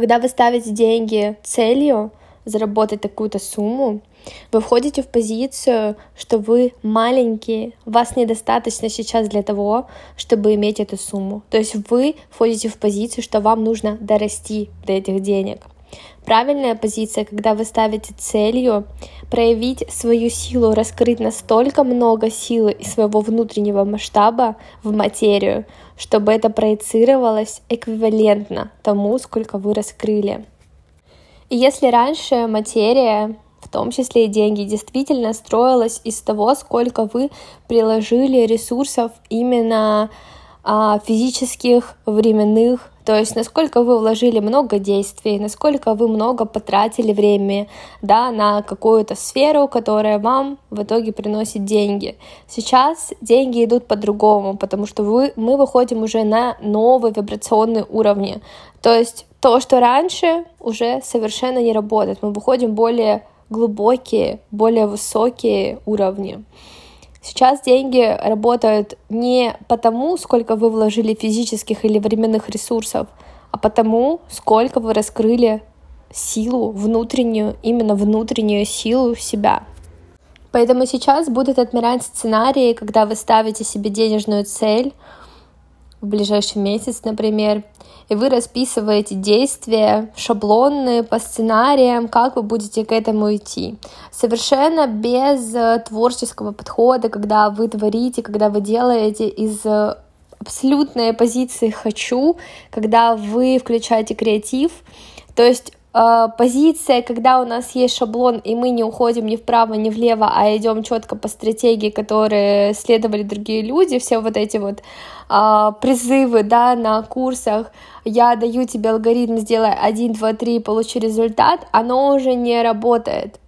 Когда вы ставите деньги целью заработать такую-то сумму, вы входите в позицию, что вы маленькие, вас недостаточно сейчас для того, чтобы иметь эту сумму. То есть вы входите в позицию, что вам нужно дорасти до этих денег. Правильная позиция, когда вы ставите целью проявить свою силу, раскрыть настолько много силы и своего внутреннего масштаба в материю, чтобы это проецировалось эквивалентно тому, сколько вы раскрыли. И если раньше материя в том числе и деньги, действительно строилась из того, сколько вы приложили ресурсов именно а, физических, временных, то есть насколько вы вложили много действий, насколько вы много потратили времени да, на какую-то сферу, которая вам в итоге приносит деньги. Сейчас деньги идут по-другому, потому что вы, мы выходим уже на новые вибрационные уровни. То есть то, что раньше, уже совершенно не работает. Мы выходим более глубокие, более высокие уровни. Сейчас деньги работают не потому, сколько вы вложили физических или временных ресурсов, а потому, сколько вы раскрыли силу внутреннюю, именно внутреннюю силу себя. Поэтому сейчас будут отмирать сценарии, когда вы ставите себе денежную цель в ближайший месяц, например, и вы расписываете действия шаблонные по сценариям, как вы будете к этому идти. Совершенно без э, творческого подхода, когда вы творите, когда вы делаете из э, абсолютной позиции «хочу», когда вы включаете креатив, то есть позиция, когда у нас есть шаблон, и мы не уходим ни вправо, ни влево, а идем четко по стратегии, которые следовали другие люди, все вот эти вот э, призывы, да, на курсах, я даю тебе алгоритм, сделай 1, 2, 3, получи результат, оно уже не работает.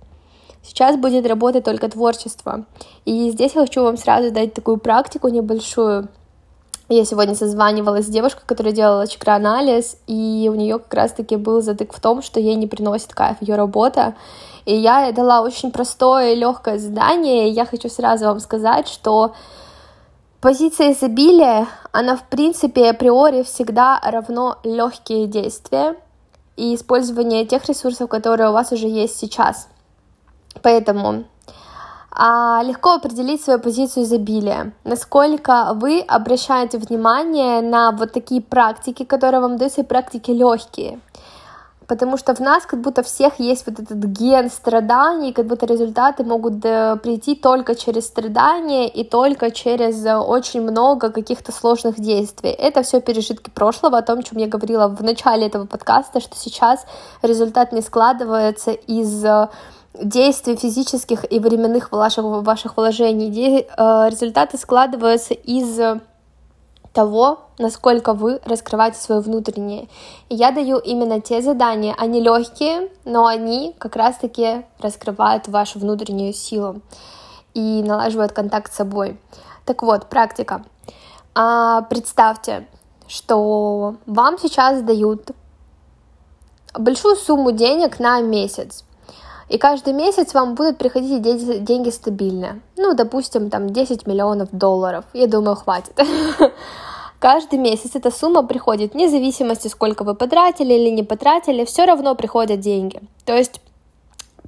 Сейчас будет работать только творчество. И здесь я хочу вам сразу дать такую практику небольшую. Я сегодня созванивалась с девушкой, которая делала чакроанализ, и у нее как раз-таки был затык в том, что ей не приносит кайф ее работа. И я дала очень простое и легкое задание, и я хочу сразу вам сказать, что Позиция изобилия, она в принципе априори всегда равно легкие действия и использование тех ресурсов, которые у вас уже есть сейчас. Поэтому легко определить свою позицию изобилия, насколько вы обращаете внимание на вот такие практики, которые вам даются, и практики легкие потому что в нас как будто всех есть вот этот ген страданий, как будто результаты могут э, прийти только через страдания и только через э, очень много каких-то сложных действий. Это все пережитки прошлого, о том, о чем я говорила в начале этого подкаста, что сейчас результат не складывается из э, действий физических и временных ваших, ваших вложений. Результаты складываются из того, насколько вы раскрываете свое внутреннее. Я даю именно те задания, они легкие, но они как раз-таки раскрывают вашу внутреннюю силу и налаживают контакт с собой. Так вот, практика. А, представьте, что вам сейчас дают большую сумму денег на месяц. И каждый месяц вам будут приходить деньги стабильно. Ну, допустим, там 10 миллионов долларов. Я думаю, хватит. Каждый месяц эта сумма приходит, вне зависимости, сколько вы потратили или не потратили, все равно приходят деньги. То есть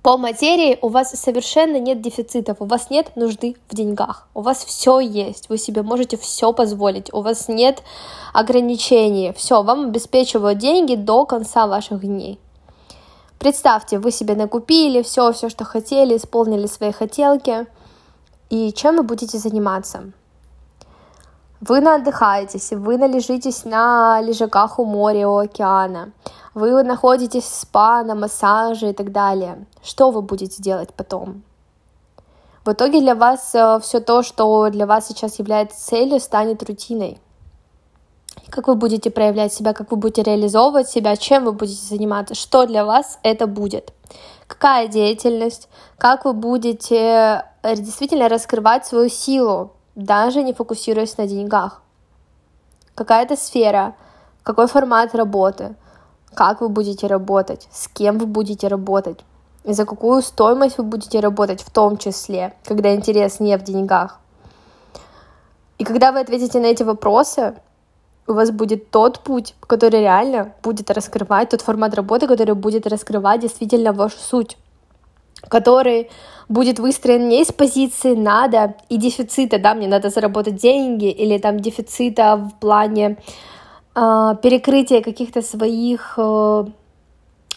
по материи у вас совершенно нет дефицитов, у вас нет нужды в деньгах, у вас все есть, вы себе можете все позволить, у вас нет ограничений, все, вам обеспечивают деньги до конца ваших дней. Представьте, вы себе накупили все, все, что хотели, исполнили свои хотелки, и чем вы будете заниматься? Вы отдыхаетесь, вы належитесь на лежаках у моря, у океана, вы находитесь в спа, на массаже и так далее. Что вы будете делать потом? В итоге для вас э, все то, что для вас сейчас является целью, станет рутиной как вы будете проявлять себя, как вы будете реализовывать себя, чем вы будете заниматься, что для вас это будет, какая деятельность, как вы будете э, действительно раскрывать свою силу, даже не фокусируясь на деньгах. Какая-то сфера, какой формат работы, как вы будете работать, с кем вы будете работать, и за какую стоимость вы будете работать в том числе, когда интерес не в деньгах. И когда вы ответите на эти вопросы, у вас будет тот путь, который реально будет раскрывать, тот формат работы, который будет раскрывать действительно вашу суть, который будет выстроен не из позиции надо и дефицита, да, мне надо заработать деньги, или там дефицита в плане э, перекрытия каких-то своих э,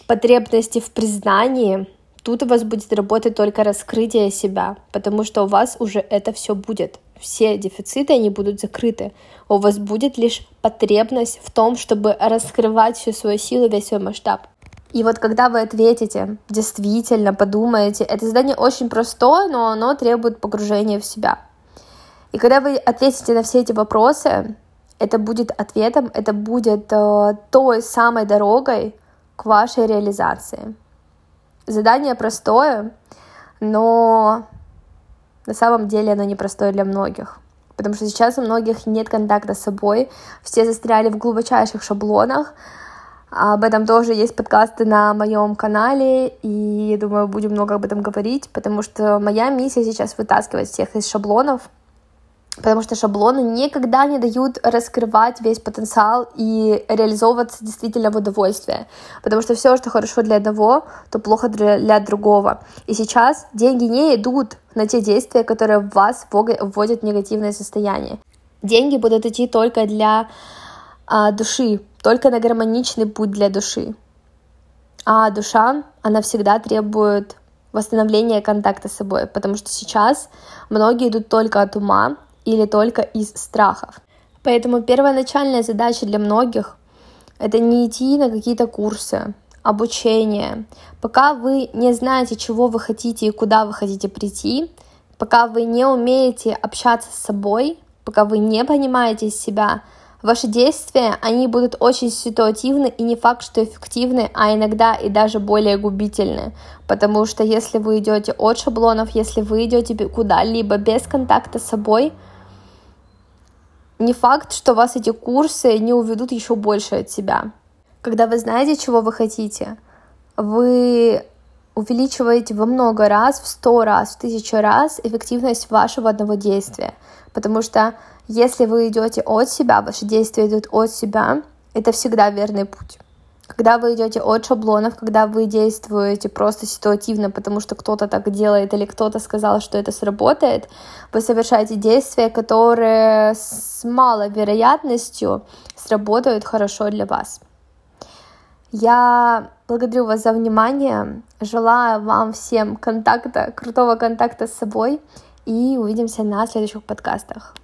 потребностей в признании, тут у вас будет работать только раскрытие себя, потому что у вас уже это все будет все дефициты, они будут закрыты. У вас будет лишь потребность в том, чтобы раскрывать всю свою силу, весь свой масштаб. И вот когда вы ответите, действительно подумаете, это задание очень простое, но оно требует погружения в себя. И когда вы ответите на все эти вопросы, это будет ответом, это будет э, той самой дорогой к вашей реализации. Задание простое, но на самом деле оно непростое для многих. Потому что сейчас у многих нет контакта с собой, все застряли в глубочайших шаблонах. Об этом тоже есть подкасты на моем канале, и думаю, будем много об этом говорить, потому что моя миссия сейчас вытаскивать всех из шаблонов, потому что шаблоны никогда не дают раскрывать весь потенциал и реализовываться действительно в удовольствие, потому что все, что хорошо для одного, то плохо для другого. И сейчас деньги не идут на те действия, которые вас вводят в негативное состояние. Деньги будут идти только для а, души, только на гармоничный путь для души. А душа, она всегда требует восстановления контакта с собой, потому что сейчас многие идут только от ума, или только из страхов. Поэтому первоначальная задача для многих — это не идти на какие-то курсы, обучение. Пока вы не знаете, чего вы хотите и куда вы хотите прийти, пока вы не умеете общаться с собой, пока вы не понимаете себя, ваши действия, они будут очень ситуативны и не факт, что эффективны, а иногда и даже более губительны. Потому что если вы идете от шаблонов, если вы идете куда-либо без контакта с собой, не факт, что вас эти курсы не уведут еще больше от себя. Когда вы знаете, чего вы хотите, вы увеличиваете во много раз, в сто раз, в тысячу раз эффективность вашего одного действия. Потому что если вы идете от себя, ваши действия идут от себя, это всегда верный путь. Когда вы идете от шаблонов, когда вы действуете просто ситуативно, потому что кто-то так делает или кто-то сказал, что это сработает, вы совершаете действия, которые с малой вероятностью сработают хорошо для вас. Я благодарю вас за внимание, желаю вам всем контакта, крутого контакта с собой и увидимся на следующих подкастах.